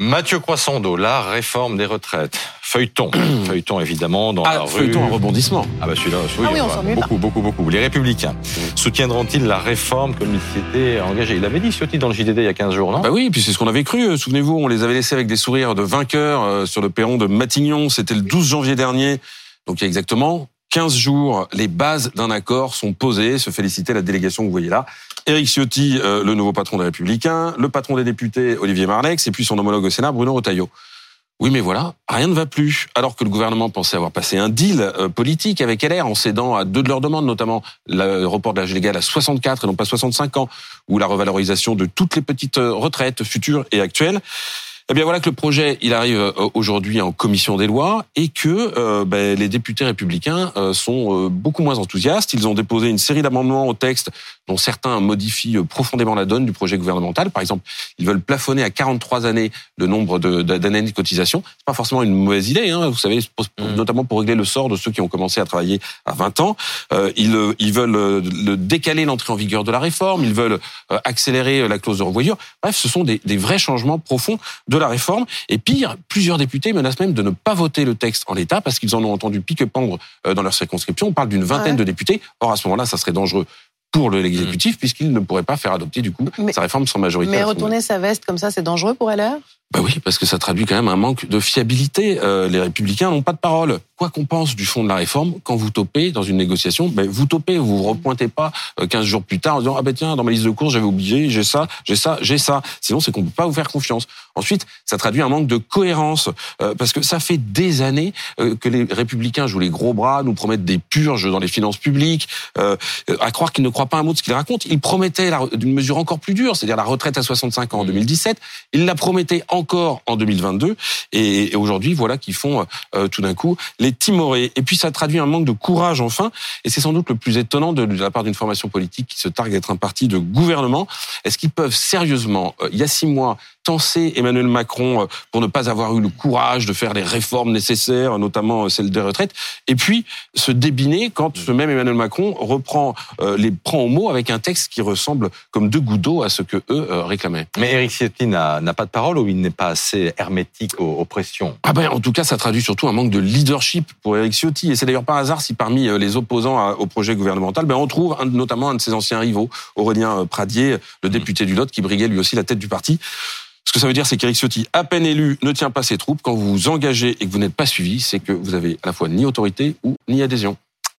Mathieu Croissando, la réforme des retraites. Feuilleton. Feuilleton, évidemment, dans Ah, la rue. feuilleton, un rebondissement. Ah bah celui-là, Ah oui, on bah, beaucoup, beaucoup, beaucoup. Les Républicains soutiendront-ils la réforme comme il s'était engagé Il l'avait dit, Ciotti, dans le JDD il y a 15 jours, non? Bah oui, puis c'est ce qu'on avait cru. euh, Souvenez-vous, on les avait laissés avec des sourires de vainqueurs euh, sur le perron de Matignon. C'était le 12 janvier dernier. Donc il y a exactement 15 jours, les bases d'un accord sont posées. Se féliciter la délégation que vous voyez là. Éric Ciotti, euh, le nouveau patron des Républicains, le patron des députés, Olivier Marlex, et puis son homologue au Sénat, Bruno Retailleau. Oui, mais voilà, rien ne va plus. Alors que le gouvernement pensait avoir passé un deal euh, politique avec LR en cédant à deux de leurs demandes, notamment le report de l'âge légal à 64 et non pas 65 ans, ou la revalorisation de toutes les petites euh, retraites futures et actuelles. Eh bien voilà que le projet, il arrive euh, aujourd'hui en commission des lois et que euh, ben, les députés républicains euh, sont euh, beaucoup moins enthousiastes. Ils ont déposé une série d'amendements au texte dont certains modifient euh, profondément la donne du projet gouvernemental. Par exemple, ils veulent plafonner à 43 années le nombre de- de- d'années de cotisation. C'est pas forcément une mauvaise idée, hein, vous savez, pour- Mhm. notamment pour régler le sort de ceux qui ont commencé à travailler à 20 ans. Euh, ils, ils veulent le décaler l'entrée en vigueur de la réforme. Ils veulent accélérer la clause de revoyure. Bref, ce sont des, des vrais changements profonds de la réforme. Et pire, plusieurs députés menacent même de ne pas voter le texte en l'état parce qu'ils en ont entendu pique-pendre euh, dans leur circonscription. On parle d'une vingtaine Ouais. de députés. Or, à ce moment-là, ça serait dangereux pour le- l'exécutif puisqu'il ne pourrait pas faire adopter du coup Mais- sa réforme sans majorité. Mais retourner sa veste comme ça, c'est dangereux pour LR Bah oui, parce que ça traduit quand même un manque de fiabilité. Euh, les républicains n'ont pas de parole. Quoi qu'on pense du fond de la réforme, quand vous topez dans une négociation, ben vous topez, vous vous repointez pas euh, 15 jours plus tard en disant ah ben tiens dans ma liste de courses j'avais oublié, j'ai ça, j'ai ça, j'ai ça. Sinon c'est qu'on peut pas vous faire confiance. Ensuite, ça traduit un manque de cohérence euh, parce que ça fait des années euh, que les républicains jouent les gros bras, nous promettent des purges dans les finances publiques, euh, à croire qu'ils ne croient pas un mot de ce qu'ils racontent. Ils promettaient la- une mesure encore plus dure, c'est-à-dire la retraite à 65 ans en 2017. Ils la promettaient encore en 2022 et, et aujourd'hui voilà qu'ils font euh, tout d'un coup les timorés. Et puis ça traduit un manque de courage enfin et c'est sans doute le plus étonnant de, la part d'une formation politique qui se targue d'être un parti de gouvernement. Est-ce qu'ils peuvent sérieusement, euh, il y a six mois, tenser Emmanuel Macron euh, pour ne pas avoir eu le courage de faire les réformes nécessaires, notamment euh, celle des retraites, et puis se débiner quand ce même Emmanuel Macron reprend les prend au mot avec un texte qui ressemble comme deux gouttes d'eau à ce que eux réclamaient. Mais Éric Ciotti n'a n'a pas de parole ou il n'est pas assez hermétique aux, aux pressions? Ah ben, en tout cas, ça traduit surtout un manque de leadership pour Éric Ciotti. Et c'est d'ailleurs pas hasard si parmi euh, les opposants au projet gouvernemental, ben, on trouve un- notamment un de ses anciens rivaux, Aurélien euh, Pradier, le député du Lot, qui briguait lui aussi la tête du parti. Ce que ça veut dire, c'est qu'Éric Ciotti, à peine élu, ne tient pas ses troupes. Quand vous vous engagez et que vous n'êtes pas suivi, c'est que vous avez à la fois ni autorité ou ni adhésion.